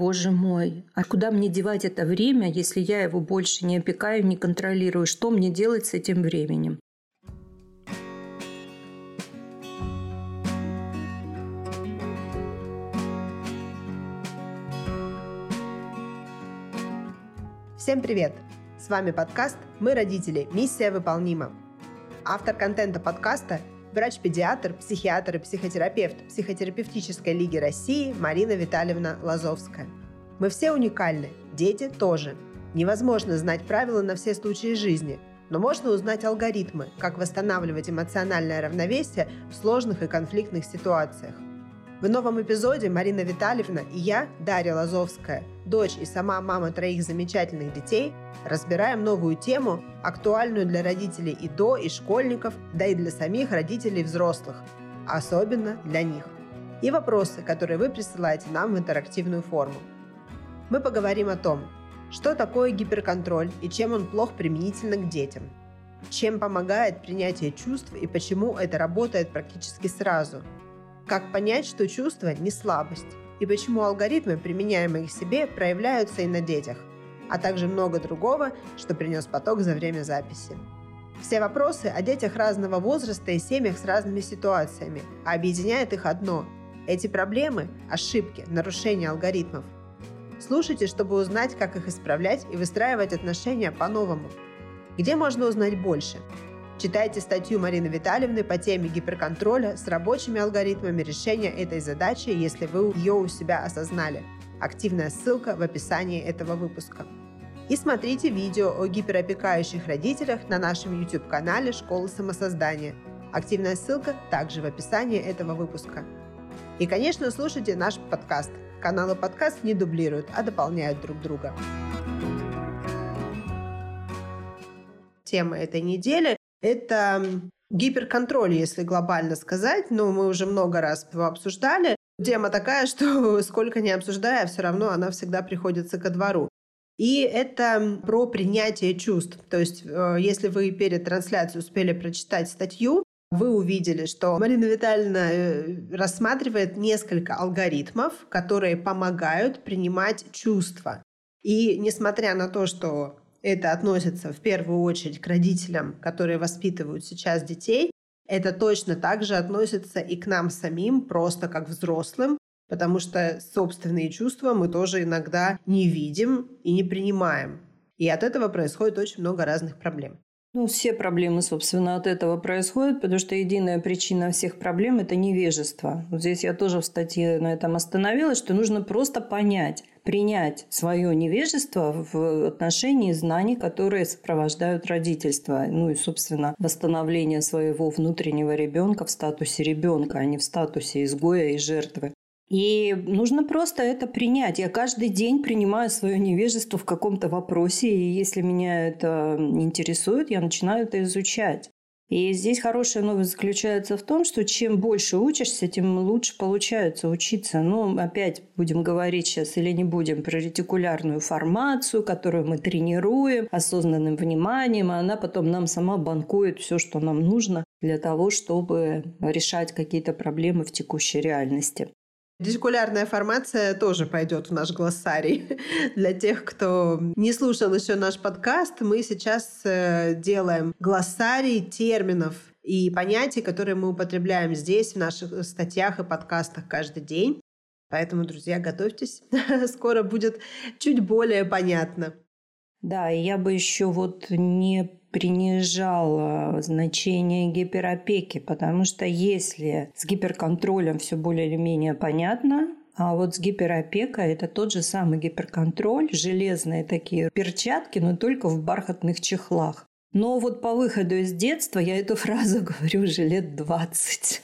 боже мой, а куда мне девать это время, если я его больше не опекаю, не контролирую? Что мне делать с этим временем? Всем привет! С вами подкаст «Мы родители. Миссия выполнима». Автор контента подкаста – врач-педиатр, психиатр и психотерапевт Психотерапевтической лиги России Марина Витальевна Лазовская. Мы все уникальны, дети тоже. Невозможно знать правила на все случаи жизни, но можно узнать алгоритмы, как восстанавливать эмоциональное равновесие в сложных и конфликтных ситуациях. В новом эпизоде Марина Витальевна и я, Дарья Лазовская, дочь и сама мама троих замечательных детей, разбираем новую тему, актуальную для родителей и до, и школьников, да и для самих родителей взрослых, особенно для них. И вопросы, которые вы присылаете нам в интерактивную форму. Мы поговорим о том, что такое гиперконтроль и чем он плох применительно к детям, чем помогает принятие чувств и почему это работает практически сразу – как понять, что чувство не слабость? И почему алгоритмы, применяемые к себе, проявляются и на детях? А также много другого, что принес поток за время записи. Все вопросы о детях разного возраста и семьях с разными ситуациями, а объединяет их одно – эти проблемы, ошибки, нарушения алгоритмов. Слушайте, чтобы узнать, как их исправлять и выстраивать отношения по-новому. Где можно узнать больше? Читайте статью Марины Витальевны по теме гиперконтроля с рабочими алгоритмами решения этой задачи, если вы ее у себя осознали. Активная ссылка в описании этого выпуска. И смотрите видео о гиперопекающих родителях на нашем YouTube-канале «Школа самосоздания». Активная ссылка также в описании этого выпуска. И, конечно, слушайте наш подкаст. Каналы подкаст не дублируют, а дополняют друг друга. Тема этой недели это гиперконтроль, если глобально сказать, но мы уже много раз его обсуждали. Тема такая, что сколько не обсуждая, все равно она всегда приходится ко двору. И это про принятие чувств. То есть, э, если вы перед трансляцией успели прочитать статью, вы увидели, что Марина Витальевна э, рассматривает несколько алгоритмов, которые помогают принимать чувства. И несмотря на то, что это относится в первую очередь к родителям, которые воспитывают сейчас детей. Это точно так же относится и к нам самим, просто как взрослым, потому что собственные чувства мы тоже иногда не видим и не принимаем. И от этого происходит очень много разных проблем. Ну, все проблемы, собственно, от этого происходят, потому что единая причина всех проблем – это невежество. Вот здесь я тоже в статье на этом остановилась, что нужно просто понять, принять свое невежество в отношении знаний, которые сопровождают родительство. Ну и, собственно, восстановление своего внутреннего ребенка в статусе ребенка, а не в статусе изгоя и жертвы. И нужно просто это принять. Я каждый день принимаю свое невежество в каком-то вопросе, и если меня это интересует, я начинаю это изучать. И здесь хорошая новость заключается в том, что чем больше учишься, тем лучше получается учиться. Ну, опять будем говорить сейчас или не будем про ретикулярную формацию, которую мы тренируем осознанным вниманием, а она потом нам сама банкует все, что нам нужно для того, чтобы решать какие-то проблемы в текущей реальности. Дискулярная формация тоже пойдет в наш глоссарий. Для тех, кто не слушал еще наш подкаст, мы сейчас э, делаем глоссарий терминов и понятий, которые мы употребляем здесь, в наших статьях и подкастах каждый день. Поэтому, друзья, готовьтесь. Скоро будет чуть более понятно. Да, я бы еще вот не принижала значение гиперопеки, потому что если с гиперконтролем все более или менее понятно, а вот с гиперопекой это тот же самый гиперконтроль, железные такие перчатки, но только в бархатных чехлах. Но вот по выходу из детства, я эту фразу говорю уже лет 20.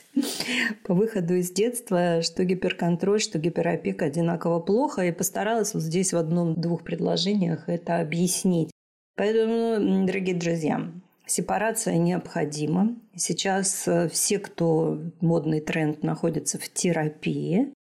По выходу из детства, что гиперконтроль, что гиперопека одинаково плохо, и постаралась вот здесь в одном-двух предложениях это объяснить. Поэтому, дорогие друзья, сепарация необходима. Сейчас э, все, кто модный тренд находится в терапии,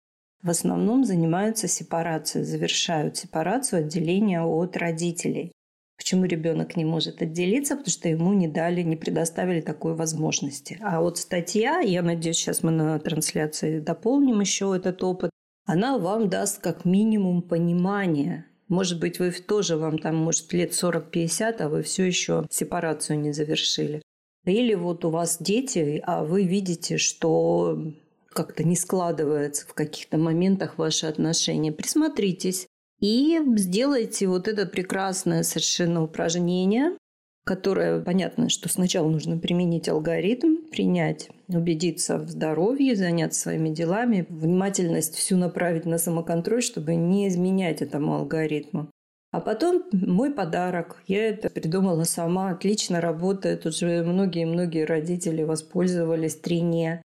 в основном занимаются сепарацией, завершают сепарацию отделения от родителей. Почему ребенок не может отделиться? Потому что ему не дали, не предоставили такой возможности. А вот статья, я надеюсь, сейчас мы на трансляции дополним еще этот опыт, она вам даст как минимум понимание. Может быть, вы тоже вам там, может, лет 40-50, а вы все еще сепарацию не завершили. Или вот у вас дети, а вы видите, что как-то не складывается в каких-то моментах ваши отношения. Присмотритесь и сделайте вот это прекрасное совершенно упражнение, которое, понятно, что сначала нужно применить алгоритм, принять, убедиться в здоровье, заняться своими делами, внимательность всю направить на самоконтроль, чтобы не изменять этому алгоритму. А потом мой подарок. Я это придумала сама. Отлично работает. Уже многие-многие родители воспользовались трине.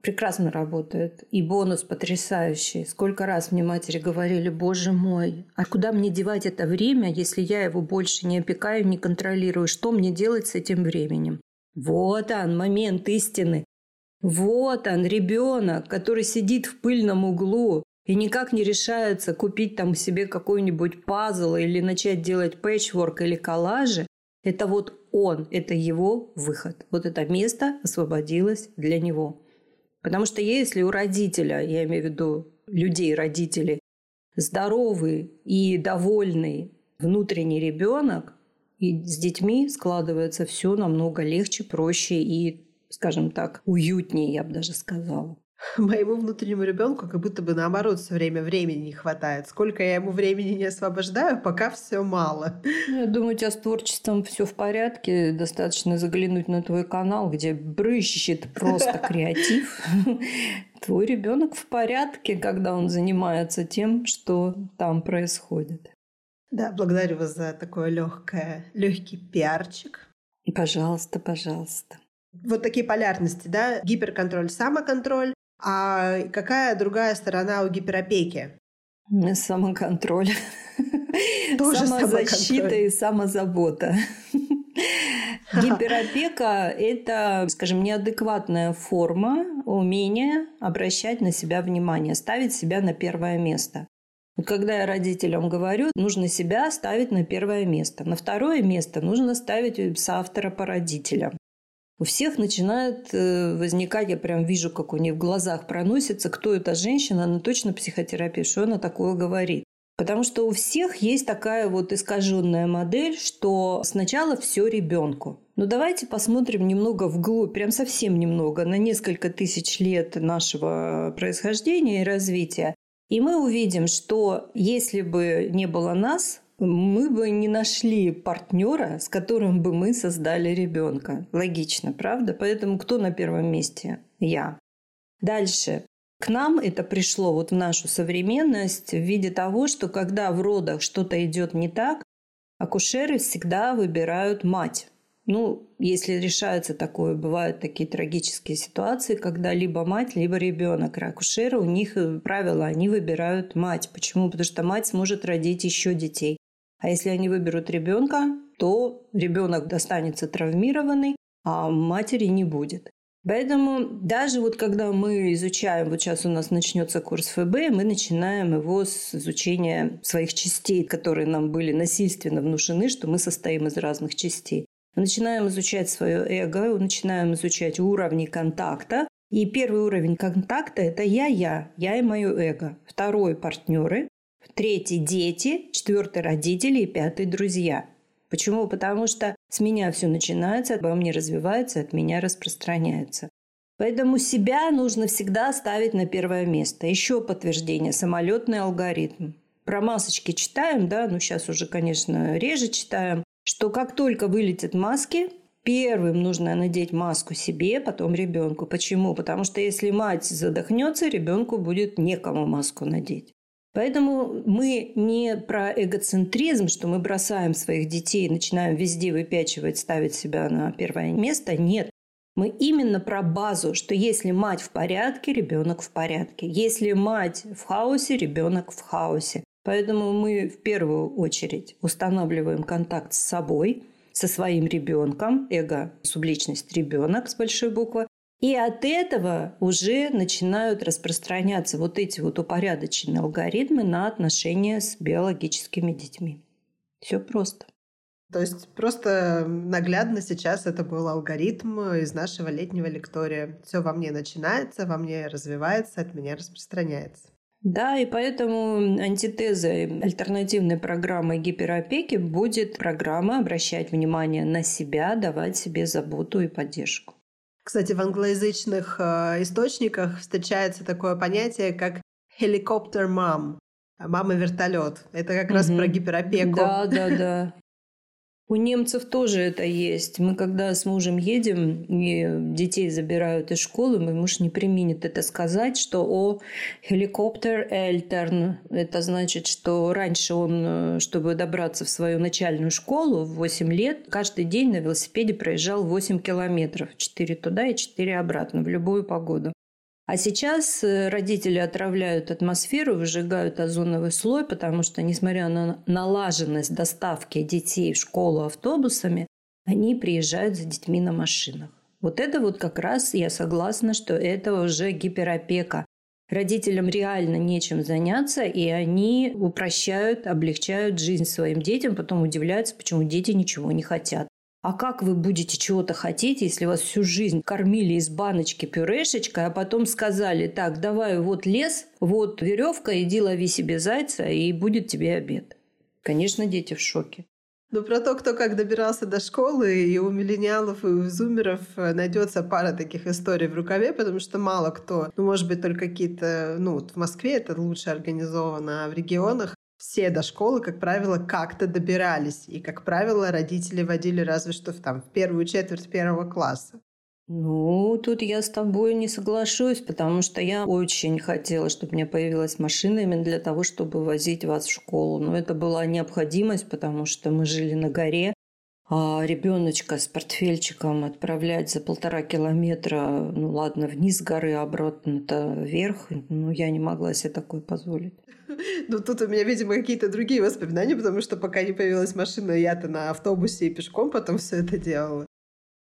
Прекрасно работает. И бонус потрясающий. Сколько раз мне матери говорили, боже мой, а куда мне девать это время, если я его больше не опекаю, не контролирую? Что мне делать с этим временем? Вот он, момент истины. Вот он, ребенок, который сидит в пыльном углу, и никак не решается купить там себе какой-нибудь пазл или начать делать пэтчворк или коллажи, это вот он, это его выход. Вот это место освободилось для него. Потому что если у родителя, я имею в виду людей, родителей, здоровый и довольный внутренний ребенок, и с детьми складывается все намного легче, проще и, скажем так, уютнее, я бы даже сказала. Моему внутреннему ребенку как будто бы наоборот все время времени не хватает. Сколько я ему времени не освобождаю, пока все мало. Я думаю, у тебя с творчеством все в порядке. Достаточно заглянуть на твой канал, где брыщет просто креатив. Твой ребенок в порядке, когда он занимается тем, что там происходит. Да, благодарю вас за такое легкое, легкий пиарчик. Пожалуйста, пожалуйста. Вот такие полярности, да? Гиперконтроль, самоконтроль. А какая другая сторона у гиперопеки? Самоконтроль. Тоже Самозащита и самозабота. Гиперопека – это, скажем, неадекватная форма умения обращать на себя внимание, ставить себя на первое место. Когда я родителям говорю, нужно себя ставить на первое место. На второе место нужно ставить соавтора по родителям у всех начинает э, возникать, я прям вижу, как у них в глазах проносится, кто эта женщина, она точно психотерапевт, что она такое говорит. Потому что у всех есть такая вот искаженная модель, что сначала все ребенку. Но давайте посмотрим немного вглубь, прям совсем немного, на несколько тысяч лет нашего происхождения и развития. И мы увидим, что если бы не было нас, мы бы не нашли партнера, с которым бы мы создали ребенка. Логично, правда? Поэтому кто на первом месте? Я. Дальше. К нам это пришло вот в нашу современность в виде того, что когда в родах что-то идет не так, акушеры всегда выбирают мать. Ну, если решается такое, бывают такие трагические ситуации, когда либо мать, либо ребенок. Акушеры, у них э, правило, они выбирают мать. Почему? Потому что мать сможет родить еще детей. А если они выберут ребенка, то ребенок достанется травмированный, а матери не будет. Поэтому даже вот когда мы изучаем, вот сейчас у нас начнется курс ФБ, мы начинаем его с изучения своих частей, которые нам были насильственно внушены, что мы состоим из разных частей. Начинаем изучать свое эго, начинаем изучать уровни контакта. И первый уровень контакта – это я-я, я и мое эго. Второй – партнеры, третий – дети, четвертый – родители и пятый – друзья. Почему? Потому что с меня все начинается, обо мне развивается, от меня распространяется. Поэтому себя нужно всегда ставить на первое место. Еще подтверждение – самолетный алгоритм. Про масочки читаем, да, ну сейчас уже, конечно, реже читаем, что как только вылетят маски, Первым нужно надеть маску себе, потом ребенку. Почему? Потому что если мать задохнется, ребенку будет некому маску надеть. Поэтому мы не про эгоцентризм, что мы бросаем своих детей, начинаем везде выпячивать, ставить себя на первое место. Нет. Мы именно про базу, что если мать в порядке, ребенок в порядке. Если мать в хаосе, ребенок в хаосе. Поэтому мы в первую очередь устанавливаем контакт с собой, со своим ребенком, эго, субличность ребенок с большой буквы, и от этого уже начинают распространяться вот эти вот упорядоченные алгоритмы на отношения с биологическими детьми. Все просто. То есть просто наглядно сейчас это был алгоритм из нашего летнего лектория. Все во мне начинается, во мне развивается, от меня распространяется. Да, и поэтому антитезой альтернативной программы гиперопеки будет программа обращать внимание на себя, давать себе заботу и поддержку. Кстати, в англоязычных э, источниках встречается такое понятие, как helicopter mom, мама вертолет. Это как угу. раз про гиперопеку. Да, да, да. У немцев тоже это есть. Мы когда с мужем едем и детей забирают из школы, мой муж не применит это сказать, что о helicopter эльтерн. Это значит, что раньше он, чтобы добраться в свою начальную школу в 8 лет, каждый день на велосипеде проезжал 8 километров. 4 туда и 4 обратно в любую погоду. А сейчас э, родители отравляют атмосферу, выжигают озоновый слой, потому что, несмотря на налаженность доставки детей в школу автобусами, они приезжают за детьми на машинах. Вот это вот как раз я согласна, что это уже гиперопека. Родителям реально нечем заняться, и они упрощают, облегчают жизнь своим детям, потом удивляются, почему дети ничего не хотят. А как вы будете чего-то хотеть, если вас всю жизнь кормили из баночки пюрешечкой, а потом сказали, так, давай вот лес, вот веревка, иди лови себе зайца, и будет тебе обед. Конечно, дети в шоке. Ну, про то, кто как добирался до школы, и у миллениалов, и у зумеров э, найдется пара таких историй в рукаве, потому что мало кто, ну, может быть, только какие-то, ну, в Москве это лучше организовано, а в регионах все до школы, как правило, как-то добирались. И, как правило, родители водили разве что в, там, в первую четверть первого класса. Ну, тут я с тобой не соглашусь, потому что я очень хотела, чтобы у меня появилась машина именно для того, чтобы возить вас в школу. Но это была необходимость, потому что мы жили на горе, а ребеночка с портфельчиком отправлять за полтора километра, ну ладно, вниз горы, обратно-то вверх, ну я не могла себе такое позволить. Ну, тут у меня, видимо, какие-то другие воспоминания, потому что пока не появилась машина, я-то на автобусе и пешком потом все это делала.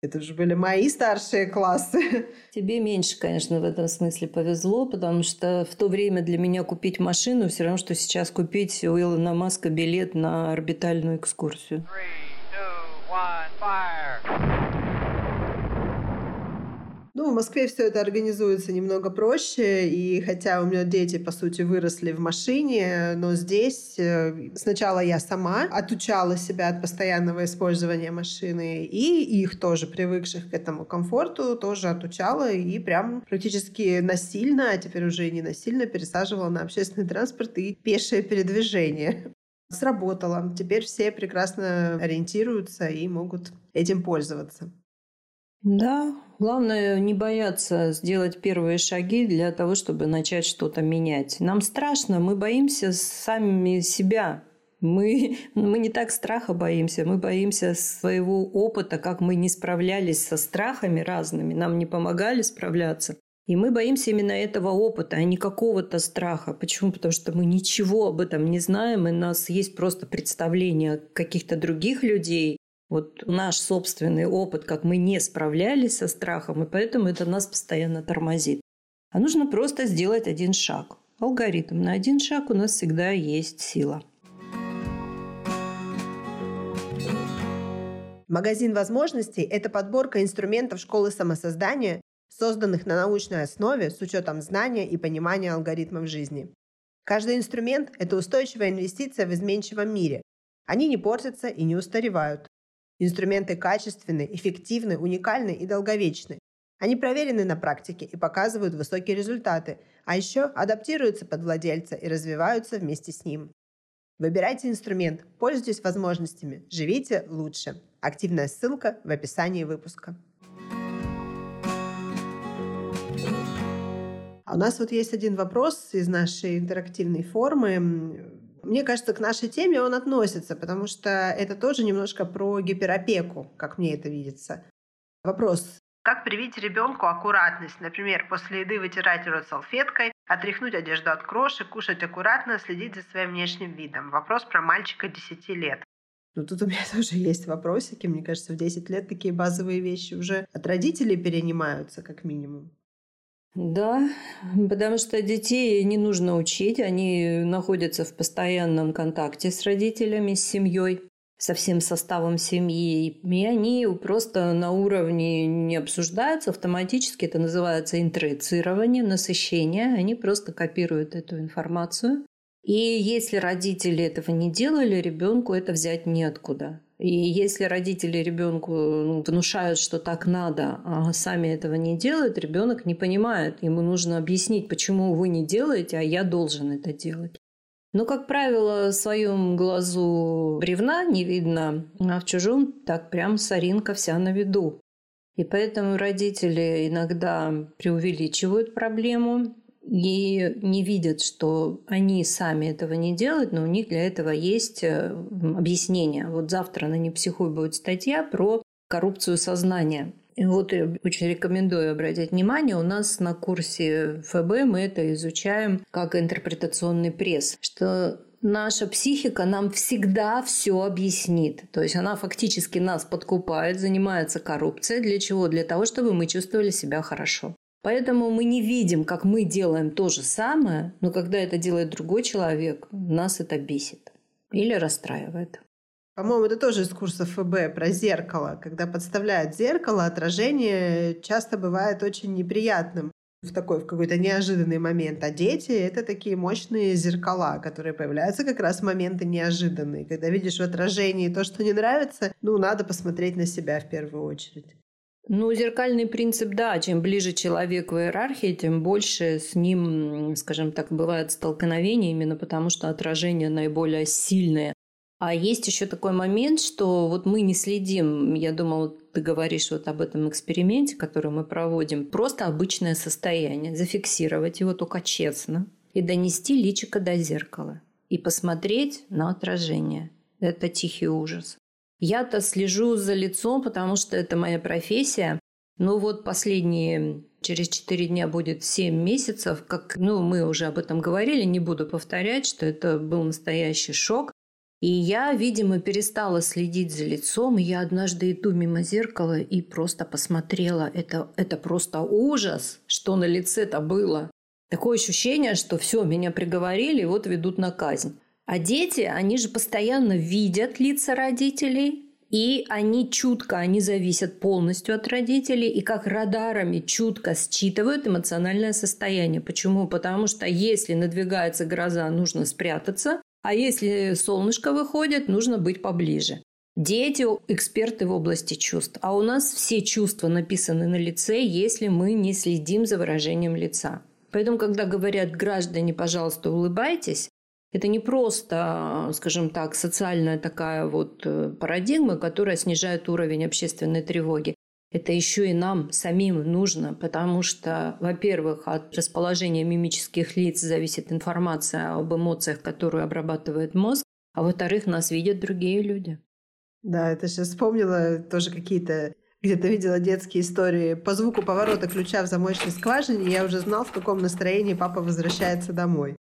Это же были мои старшие классы. Тебе меньше, конечно, в этом смысле повезло, потому что в то время для меня купить машину все равно, что сейчас купить у Илона Маска билет на орбитальную экскурсию. Three, two, one, fire. Ну, в Москве все это организуется немного проще, и хотя у меня дети, по сути, выросли в машине, но здесь э, сначала я сама отучала себя от постоянного использования машины, и их тоже, привыкших к этому комфорту, тоже отучала, и прям практически насильно, а теперь уже не насильно, пересаживала на общественный транспорт и пешее передвижение. Сработало. Теперь все прекрасно ориентируются и могут этим пользоваться. Да, главное не бояться сделать первые шаги для того, чтобы начать что-то менять. Нам страшно, мы боимся сами себя. Мы, мы не так страха боимся, мы боимся своего опыта, как мы не справлялись со страхами разными, нам не помогали справляться. И мы боимся именно этого опыта, а не какого-то страха. Почему? Потому что мы ничего об этом не знаем, и у нас есть просто представление каких-то других людей, вот наш собственный опыт, как мы не справлялись со страхом, и поэтому это нас постоянно тормозит. А нужно просто сделать один шаг. Алгоритм. На один шаг у нас всегда есть сила. Магазин возможностей – это подборка инструментов школы самосоздания, созданных на научной основе с учетом знания и понимания алгоритмов жизни. Каждый инструмент – это устойчивая инвестиция в изменчивом мире. Они не портятся и не устаревают. Инструменты качественны, эффективны, уникальны и долговечны. Они проверены на практике и показывают высокие результаты, а еще адаптируются под владельца и развиваются вместе с ним. Выбирайте инструмент, пользуйтесь возможностями, живите лучше. Активная ссылка в описании выпуска. А у нас вот есть один вопрос из нашей интерактивной формы. Мне кажется, к нашей теме он относится, потому что это тоже немножко про гиперопеку, как мне это видится. Вопрос. Как привить ребенку аккуратность? Например, после еды вытирать рот салфеткой, отряхнуть одежду от крошек, кушать аккуратно, следить за своим внешним видом. Вопрос про мальчика 10 лет. Ну, тут у меня тоже есть вопросики. Мне кажется, в 10 лет такие базовые вещи уже от родителей перенимаются, как минимум. Да, потому что детей не нужно учить, они находятся в постоянном контакте с родителями, с семьей. со всем составом семьи, и они просто на уровне не обсуждаются автоматически, это называется интроицирование, насыщение, они просто копируют эту информацию. И если родители этого не делали, ребенку это взять неоткуда. И если родители ребенку ну, внушают, что так надо, а сами этого не делают, ребенок не понимает. Ему нужно объяснить, почему вы не делаете, а я должен это делать. Но, как правило, в своем глазу бревна не видно, а в чужом так прям соринка вся на виду. И поэтому родители иногда преувеличивают проблему и не видят, что они сами этого не делают, но у них для этого есть э, объяснение. Вот завтра на «Не будет статья про коррупцию сознания. И вот я очень рекомендую обратить внимание, у нас на курсе ФБ мы это изучаем как интерпретационный пресс, что наша психика нам всегда все объяснит. То есть она фактически нас подкупает, занимается коррупцией. Для чего? Для того, чтобы мы чувствовали себя хорошо. Поэтому мы не видим, как мы делаем то же самое, но когда это делает другой человек, нас это бесит или расстраивает. По-моему, это тоже из курса ФБ про зеркало. Когда подставляют зеркало, отражение часто бывает очень неприятным в такой, в какой-то неожиданный момент. А дети — это такие мощные зеркала, которые появляются как раз в моменты неожиданные. Когда видишь в отражении то, что не нравится, ну, надо посмотреть на себя в первую очередь. Ну, зеркальный принцип, да. Чем ближе человек в иерархии, тем больше с ним, скажем так, бывает столкновение, именно потому что отражение наиболее сильное. А есть еще такой момент, что вот мы не следим, я думала, ты говоришь вот об этом эксперименте, который мы проводим, просто обычное состояние, зафиксировать его только честно и донести личико до зеркала и посмотреть на отражение. Это тихий ужас. Я-то слежу за лицом, потому что это моя профессия. Но вот последние, через 4 дня будет 7 месяцев, как, ну, мы уже об этом говорили, не буду повторять, что это был настоящий шок. И я, видимо, перестала следить за лицом. Я однажды иду мимо зеркала и просто посмотрела. Это, это просто ужас, что на лице-то было. Такое ощущение, что все, меня приговорили, вот ведут на казнь. А дети, они же постоянно видят лица родителей, и они чутко, они зависят полностью от родителей, и как радарами чутко считывают эмоциональное состояние. Почему? Потому что если надвигается гроза, нужно спрятаться, а если солнышко выходит, нужно быть поближе. Дети – эксперты в области чувств. А у нас все чувства написаны на лице, если мы не следим за выражением лица. Поэтому, когда говорят граждане, пожалуйста, улыбайтесь, это не просто, скажем так, социальная такая вот э, парадигма, которая снижает уровень общественной тревоги это еще и нам самим нужно, потому что, во-первых, от расположения мимических лиц зависит информация об эмоциях, которую обрабатывает мозг, а во-вторых, нас видят другие люди. Да, это сейчас вспомнила тоже какие-то где-то видела детские истории. По звуку поворота ключа в замочной скважине я уже знал, в каком настроении папа возвращается домой.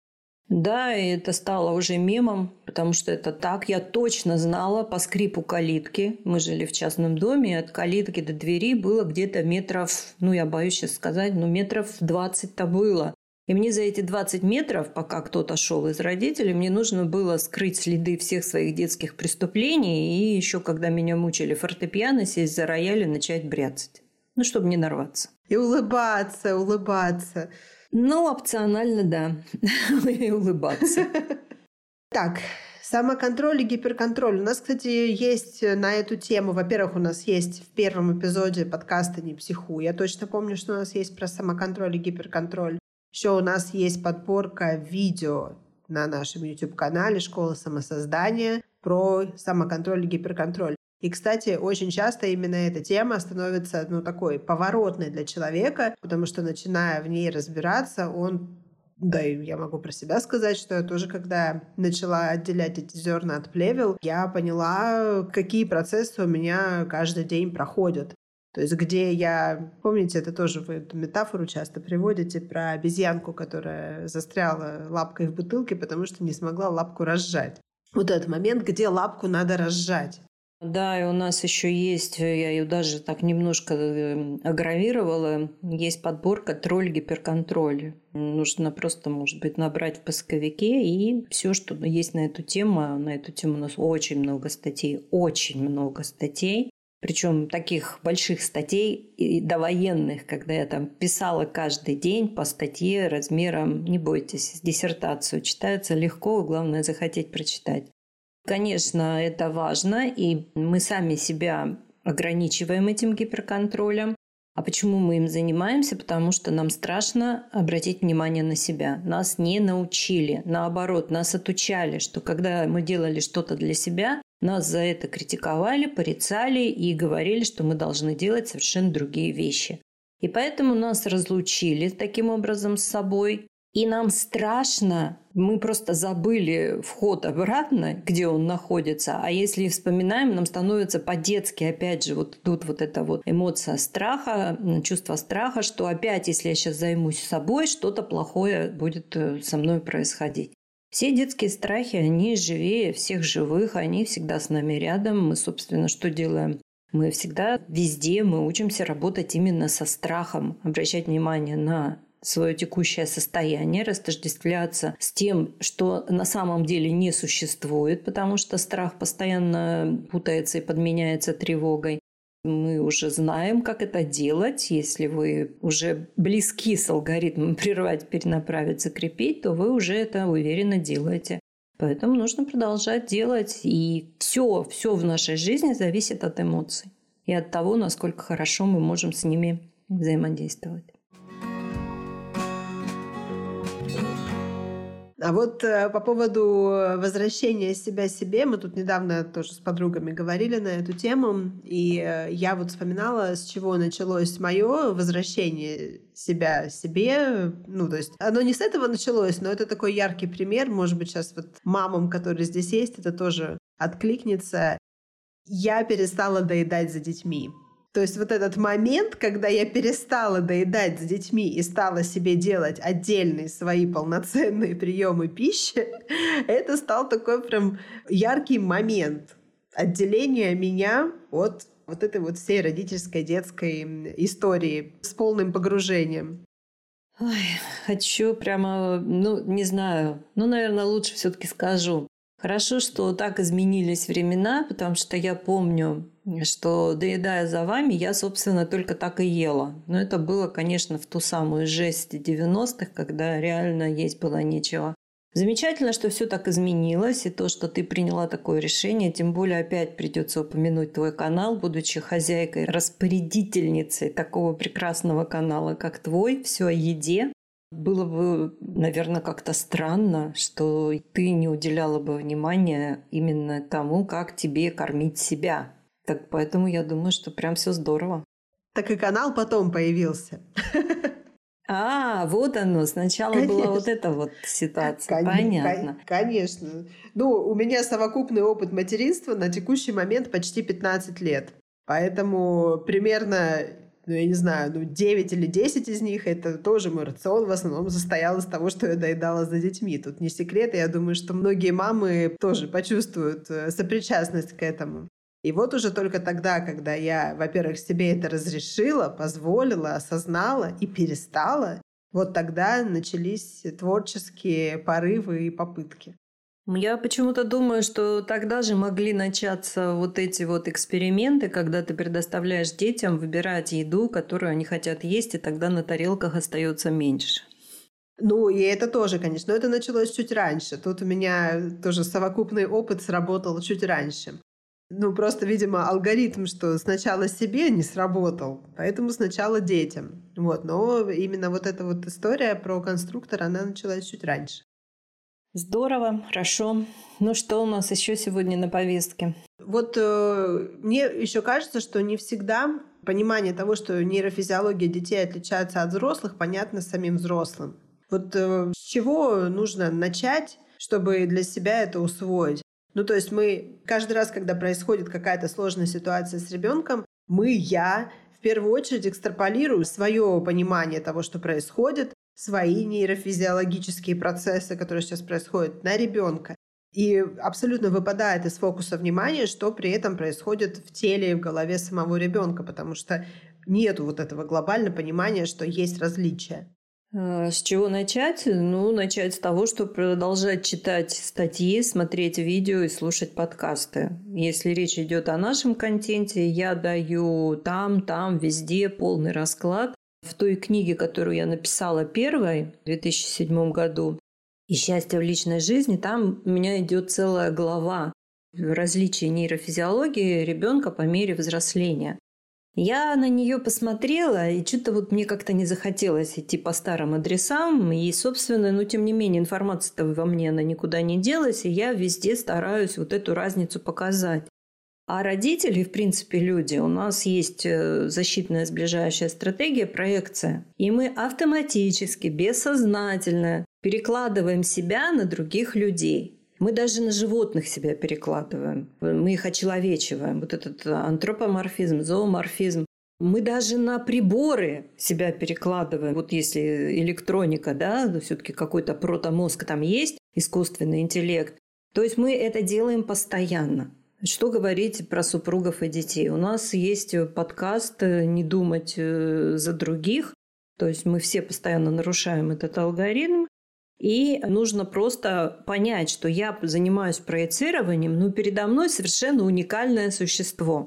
Да, и это стало уже мемом, потому что это так. Я точно знала по скрипу калитки. Мы жили в частном доме, и от калитки до двери было где-то метров, ну, я боюсь сейчас сказать, но метров 20-то было. И мне за эти 20 метров, пока кто-то шел из родителей, мне нужно было скрыть следы всех своих детских преступлений и еще, когда меня мучили фортепиано, сесть за рояль и начать бряцать. Ну, чтобы не нарваться. И улыбаться, улыбаться. Ну, опционально, да. И улыбаться. Так, Самоконтроль и гиперконтроль. У нас, кстати, есть на эту тему. Во-первых, у нас есть в первом эпизоде подкаста «Не психу». Я точно помню, что у нас есть про самоконтроль и гиперконтроль. Еще у нас есть подборка видео на нашем YouTube-канале «Школа самосоздания» про самоконтроль и гиперконтроль. И, кстати, очень часто именно эта тема становится ну, такой поворотной для человека, потому что, начиная в ней разбираться, он да, и я могу про себя сказать, что я тоже, когда начала отделять эти зерна от плевел, я поняла, какие процессы у меня каждый день проходят. То есть где я... Помните, это тоже вы эту метафору часто приводите про обезьянку, которая застряла лапкой в бутылке, потому что не смогла лапку разжать. Вот этот момент, где лапку надо разжать. Да, и у нас еще есть, я ее даже так немножко эм, агравировала, есть подборка «Тролль-гиперконтроль». Нужно просто, может быть, набрать в поисковике, и все, что есть на эту тему, на эту тему у нас очень много статей, очень много статей. Причем таких больших статей и довоенных, когда я там писала каждый день по статье размером, не бойтесь, диссертацию. Читается легко, главное захотеть прочитать. Конечно, это важно, и мы сами себя ограничиваем этим гиперконтролем. А почему мы им занимаемся? Потому что нам страшно обратить внимание на себя. Нас не научили. Наоборот, нас отучали, что когда мы делали что-то для себя, нас за это критиковали, порицали и говорили, что мы должны делать совершенно другие вещи. И поэтому нас разлучили таким образом с собой. И нам страшно, мы просто забыли вход обратно, где он находится. А если вспоминаем, нам становится по-детски, опять же, вот тут вот эта вот эмоция страха, чувство страха, что опять, если я сейчас займусь собой, что-то плохое будет э, со мной происходить. Все детские страхи, они живее всех живых, они всегда с нами рядом. Мы, собственно, что делаем? Мы всегда везде, мы учимся работать именно со страхом, обращать внимание на свое текущее состояние, растождествляться с тем, что на самом деле не существует, потому что страх постоянно путается и подменяется тревогой. Мы уже знаем, как это делать. Если вы уже близки с алгоритмом прервать, перенаправить, закрепить, то вы уже это уверенно делаете. Поэтому нужно продолжать делать. И все, все в нашей жизни зависит от эмоций и от того, насколько хорошо мы можем с ними взаимодействовать. А вот э, по поводу возвращения себя себе, мы тут недавно тоже с подругами говорили на эту тему, и э, я вот вспоминала, с чего началось мое возвращение себя себе. Ну, то есть оно не с этого началось, но это такой яркий пример. Может быть, сейчас вот мамам, которые здесь есть, это тоже откликнется. Я перестала доедать за детьми. То есть вот этот момент, когда я перестала доедать с детьми и стала себе делать отдельные свои полноценные приемы пищи, это стал такой прям яркий момент отделения меня от вот этой вот всей родительской детской истории с полным погружением. Ой, хочу прямо, ну, не знаю, ну, наверное, лучше все-таки скажу. Хорошо, что так изменились времена, потому что я помню, что доедая за вами, я, собственно, только так и ела. Но это было, конечно, в ту самую жесть 90-х, когда реально есть было нечего. Замечательно, что все так изменилось, и то, что ты приняла такое решение, тем более опять придется упомянуть твой канал, будучи хозяйкой, распорядительницей такого прекрасного канала, как твой, все о еде. Было бы, наверное, как-то странно, что ты не уделяла бы внимания именно тому, как тебе кормить себя. Так поэтому я думаю, что прям все здорово. Так и канал потом появился. А, вот оно. Сначала конечно. была вот эта вот ситуация. Кон- Понятно. Конечно. Ну, у меня совокупный опыт материнства на текущий момент почти 15 лет. Поэтому примерно ну, я не знаю, ну, 9 или 10 из них, это тоже мой рацион в основном состоял из того, что я доедала за детьми. Тут не секрет, и я думаю, что многие мамы тоже почувствуют э, сопричастность к этому. И вот уже только тогда, когда я, во-первых, себе это разрешила, позволила, осознала и перестала, вот тогда начались творческие порывы и попытки. Я почему-то думаю, что тогда же могли начаться вот эти вот эксперименты, когда ты предоставляешь детям выбирать еду, которую они хотят есть, и тогда на тарелках остается меньше. Ну, и это тоже, конечно, но это началось чуть раньше. Тут у меня тоже совокупный опыт сработал чуть раньше. Ну, просто, видимо, алгоритм, что сначала себе не сработал, поэтому сначала детям. Вот, но именно вот эта вот история про конструктор, она началась чуть раньше. Здорово, хорошо. Ну что у нас еще сегодня на повестке? Вот э, мне еще кажется, что не всегда понимание того, что нейрофизиология детей отличается от взрослых, понятно самим взрослым. Вот э, с чего нужно начать, чтобы для себя это усвоить? Ну, то есть мы каждый раз, когда происходит какая-то сложная ситуация с ребенком, мы, я, в первую очередь экстраполирую свое понимание того, что происходит, свои нейрофизиологические процессы, которые сейчас происходят на ребенка. И абсолютно выпадает из фокуса внимания, что при этом происходит в теле и в голове самого ребенка, потому что нет вот этого глобального понимания, что есть различия. А, с чего начать? Ну, начать с того, что продолжать читать статьи, смотреть видео и слушать подкасты. Если речь идет о нашем контенте, я даю там, там, везде полный расклад. В той книге, которую я написала первой в 2007 году, «И счастье в личной жизни», там у меня идет целая глава различия нейрофизиологии ребенка по мере взросления. Я на нее посмотрела, и что-то вот мне как-то не захотелось идти по старым адресам. И, собственно, ну, тем не менее, информация-то во мне, она никуда не делась, и я везде стараюсь вот эту разницу показать. А родители, в принципе, люди, у нас есть э, защитная сближающая стратегия, проекция. И мы автоматически, бессознательно перекладываем себя на других людей. Мы даже на животных себя перекладываем. Мы их очеловечиваем. Вот этот антропоморфизм, зооморфизм. Мы даже на приборы себя перекладываем. Вот если электроника, да, все-таки какой-то протомозг там есть, искусственный интеллект. То есть мы это делаем постоянно. Что говорить про супругов и детей? У нас есть подкаст «Не думать э, за других». То есть мы все постоянно нарушаем этот алгоритм. И нужно просто понять, что я занимаюсь проецированием, но передо мной совершенно уникальное существо.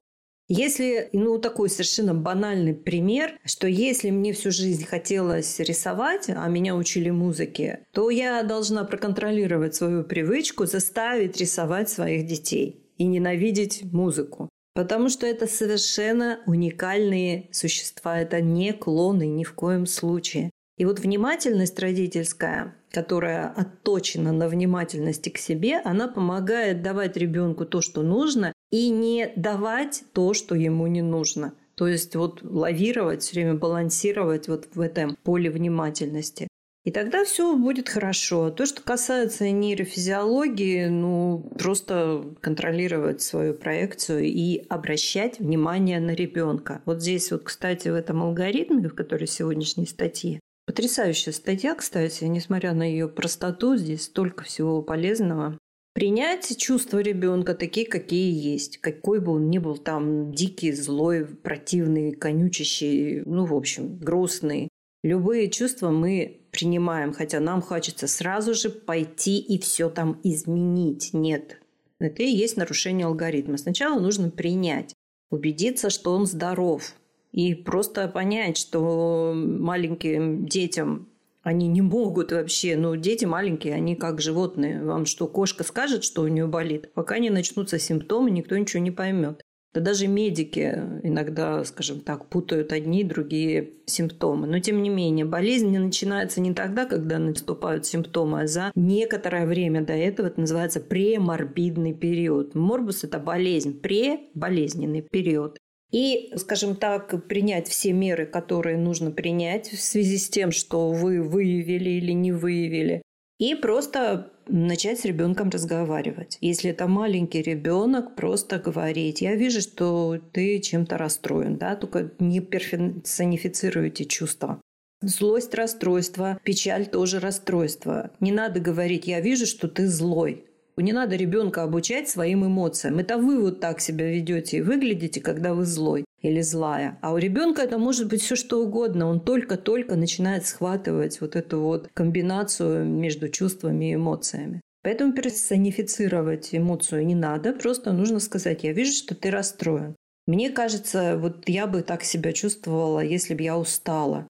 Если, ну, такой совершенно банальный пример, что если мне всю жизнь хотелось рисовать, а меня учили музыке, то я должна проконтролировать свою привычку, заставить рисовать своих детей и ненавидеть музыку. Потому что это совершенно уникальные существа, это не клоны ни в коем случае. И вот внимательность родительская, которая отточена на внимательности к себе, она помогает давать ребенку то, что нужно, и не давать то, что ему не нужно. То есть вот лавировать, все время балансировать вот в этом поле внимательности. И тогда все будет хорошо. То, что касается нейрофизиологии, ну, просто контролировать свою проекцию и обращать внимание на ребенка. Вот здесь вот, кстати, в этом алгоритме, в которой сегодняшней статье, Потрясающая статья, кстати, несмотря на ее простоту, здесь столько всего полезного. Принять чувства ребенка такие, какие есть. Какой бы он ни был там дикий, злой, противный, конючащий, ну, в общем, грустный. Любые чувства мы принимаем, хотя нам хочется сразу же пойти и все там изменить. Нет. Это и есть нарушение алгоритма. Сначала нужно принять, убедиться, что он здоров, и просто понять, что маленьким детям они не могут вообще, ну, дети маленькие, они как животные. Вам что, кошка скажет, что у нее болит? Пока не начнутся симптомы, никто ничего не поймет. Да даже медики иногда, скажем так, путают одни и другие симптомы. Но тем не менее, болезнь не начинается не тогда, когда наступают симптомы, а за некоторое время до этого. Это называется преморбидный период. Морбус – это болезнь, пrebолезненный период и, скажем так, принять все меры, которые нужно принять в связи с тем, что вы выявили или не выявили. И просто начать с ребенком разговаривать. Если это маленький ребенок, просто говорить. Я вижу, что ты чем-то расстроен, да, только не персонифицируйте чувства. Злость – расстройство, печаль – тоже расстройство. Не надо говорить «я вижу, что ты злой». Не надо ребенка обучать своим эмоциям. Это вы вот так себя ведете и выглядите, когда вы злой или злая. А у ребенка это может быть все что угодно. Он только-только начинает схватывать вот эту вот комбинацию между чувствами и эмоциями. Поэтому персонифицировать эмоцию не надо, просто нужно сказать, я вижу, что ты расстроен. Мне кажется, вот я бы так себя чувствовала, если бы я устала.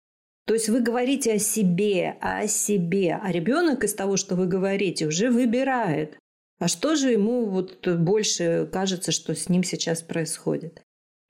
То есть вы говорите о себе, о себе, а ребенок из того, что вы говорите, уже выбирает. А что же ему вот больше кажется, что с ним сейчас происходит?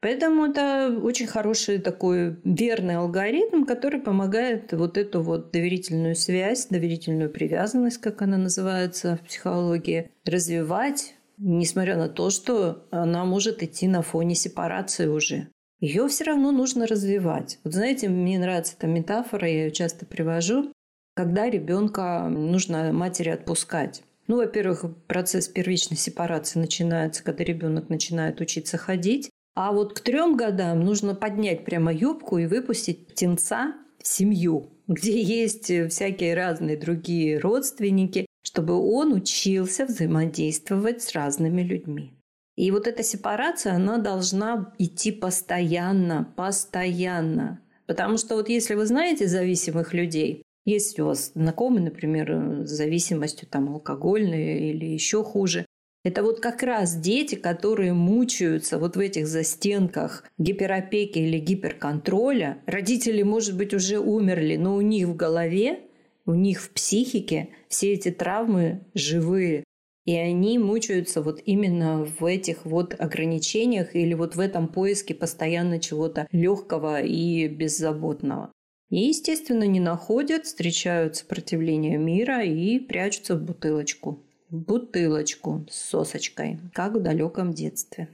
Поэтому это очень хороший такой верный алгоритм, который помогает вот эту вот доверительную связь, доверительную привязанность, как она называется в психологии, развивать, несмотря на то, что она может идти на фоне сепарации уже. Ее все равно нужно развивать. Вот знаете, мне нравится эта метафора, я ее часто привожу, когда ребенка нужно матери отпускать. Ну, во-первых, процесс первичной сепарации начинается, когда ребенок начинает учиться ходить. А вот к трем годам нужно поднять прямо юбку и выпустить птенца в семью, где есть всякие разные другие родственники, чтобы он учился взаимодействовать с разными людьми. И вот эта сепарация, она должна идти постоянно, постоянно. Потому что вот если вы знаете зависимых людей, есть у вас знакомый, например, с зависимостью там алкогольной или еще хуже, это вот как раз дети, которые мучаются вот в этих застенках гиперопеки или гиперконтроля. Родители, может быть, уже умерли, но у них в голове, у них в психике все эти травмы живые. И они мучаются вот именно в этих вот ограничениях или вот в этом поиске постоянно чего-то легкого и беззаботного. И, естественно, не находят, встречают сопротивление мира и прячутся в бутылочку бутылочку с сосочкой, как в далеком детстве.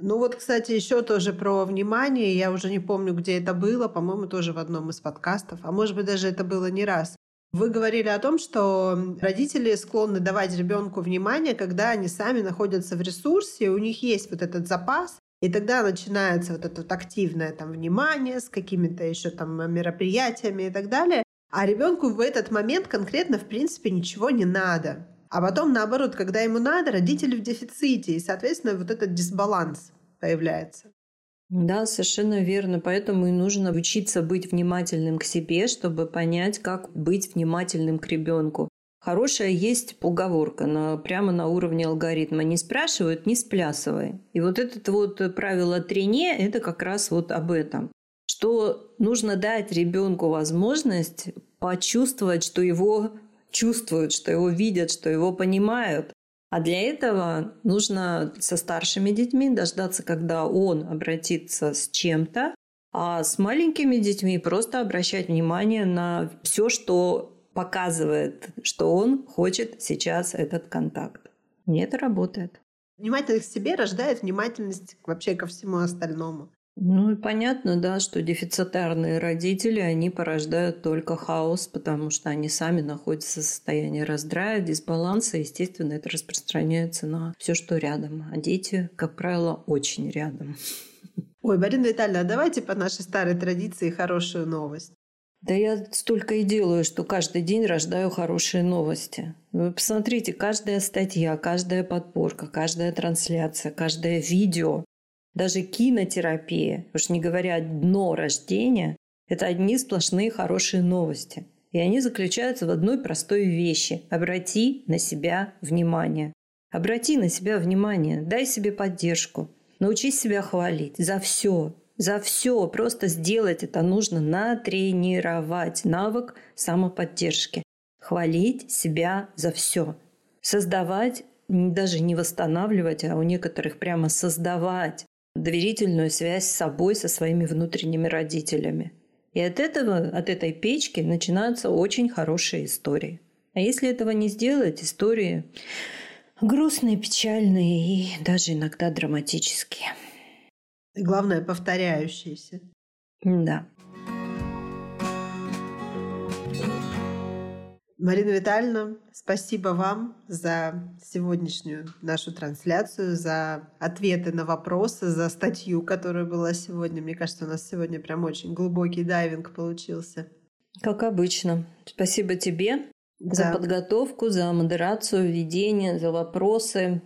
Ну вот, кстати, еще тоже про внимание. Я уже не помню, где это было. По-моему, тоже в одном из подкастов. А может быть, даже это было не раз. Вы говорили о том, что родители склонны давать ребенку внимание, когда они сами находятся в ресурсе, у них есть вот этот запас, и тогда начинается вот это вот активное там внимание с какими-то еще там мероприятиями и так далее. А ребенку в этот момент конкретно, в принципе, ничего не надо. А потом, наоборот, когда ему надо, родители в дефиците, и, соответственно, вот этот дисбаланс появляется. Да, совершенно верно. Поэтому и нужно учиться быть внимательным к себе, чтобы понять, как быть внимательным к ребенку. Хорошая есть поговорка на, прямо на уровне алгоритма. Не спрашивают, не сплясывай. И вот это вот правило трене – это как раз вот об этом. Что нужно дать ребенку возможность почувствовать, что его чувствуют, что его видят, что его понимают. А для этого нужно со старшими детьми дождаться, когда он обратится с чем-то, а с маленькими детьми просто обращать внимание на все, что показывает, что он хочет сейчас этот контакт. И это работает. Внимательность к себе рождает внимательность вообще ко всему остальному. Ну и понятно, да, что дефицитарные родители, они порождают только хаос, потому что они сами находятся в состоянии раздрая, дисбаланса. Естественно, это распространяется на все, что рядом. А дети, как правило, очень рядом. Ой, Марина Витальевна, а давайте по нашей старой традиции хорошую новость. Да я столько и делаю, что каждый день рождаю хорошие новости. Вы посмотрите, каждая статья, каждая подборка, каждая трансляция, каждое видео даже кинотерапия, уж не говоря дно рождения, это одни сплошные хорошие новости. И они заключаются в одной простой вещи. Обрати на себя внимание. Обрати на себя внимание, дай себе поддержку. Научись себя хвалить за все, за все. Просто сделать это нужно натренировать навык самоподдержки. Хвалить себя за все. Создавать, даже не восстанавливать, а у некоторых прямо создавать доверительную связь с собой, со своими внутренними родителями. И от этого, от этой печки начинаются очень хорошие истории. А если этого не сделать, истории грустные, печальные и даже иногда драматические. И главное, повторяющиеся. Да. Марина Витальевна, спасибо вам за сегодняшнюю нашу трансляцию, за ответы на вопросы, за статью, которая была сегодня. Мне кажется, у нас сегодня прям очень глубокий дайвинг получился. Как обычно. Спасибо тебе да. за подготовку, за модерацию, ведение, за вопросы.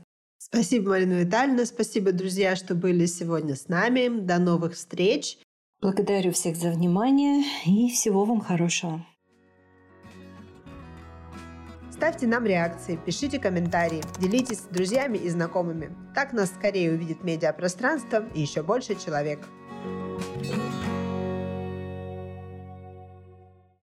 Спасибо, Марина Витальевна. Спасибо, друзья, что были сегодня с нами. До новых встреч. Благодарю всех за внимание и всего вам хорошего. Ставьте нам реакции, пишите комментарии, делитесь с друзьями и знакомыми. Так нас скорее увидит медиапространство и еще больше человек.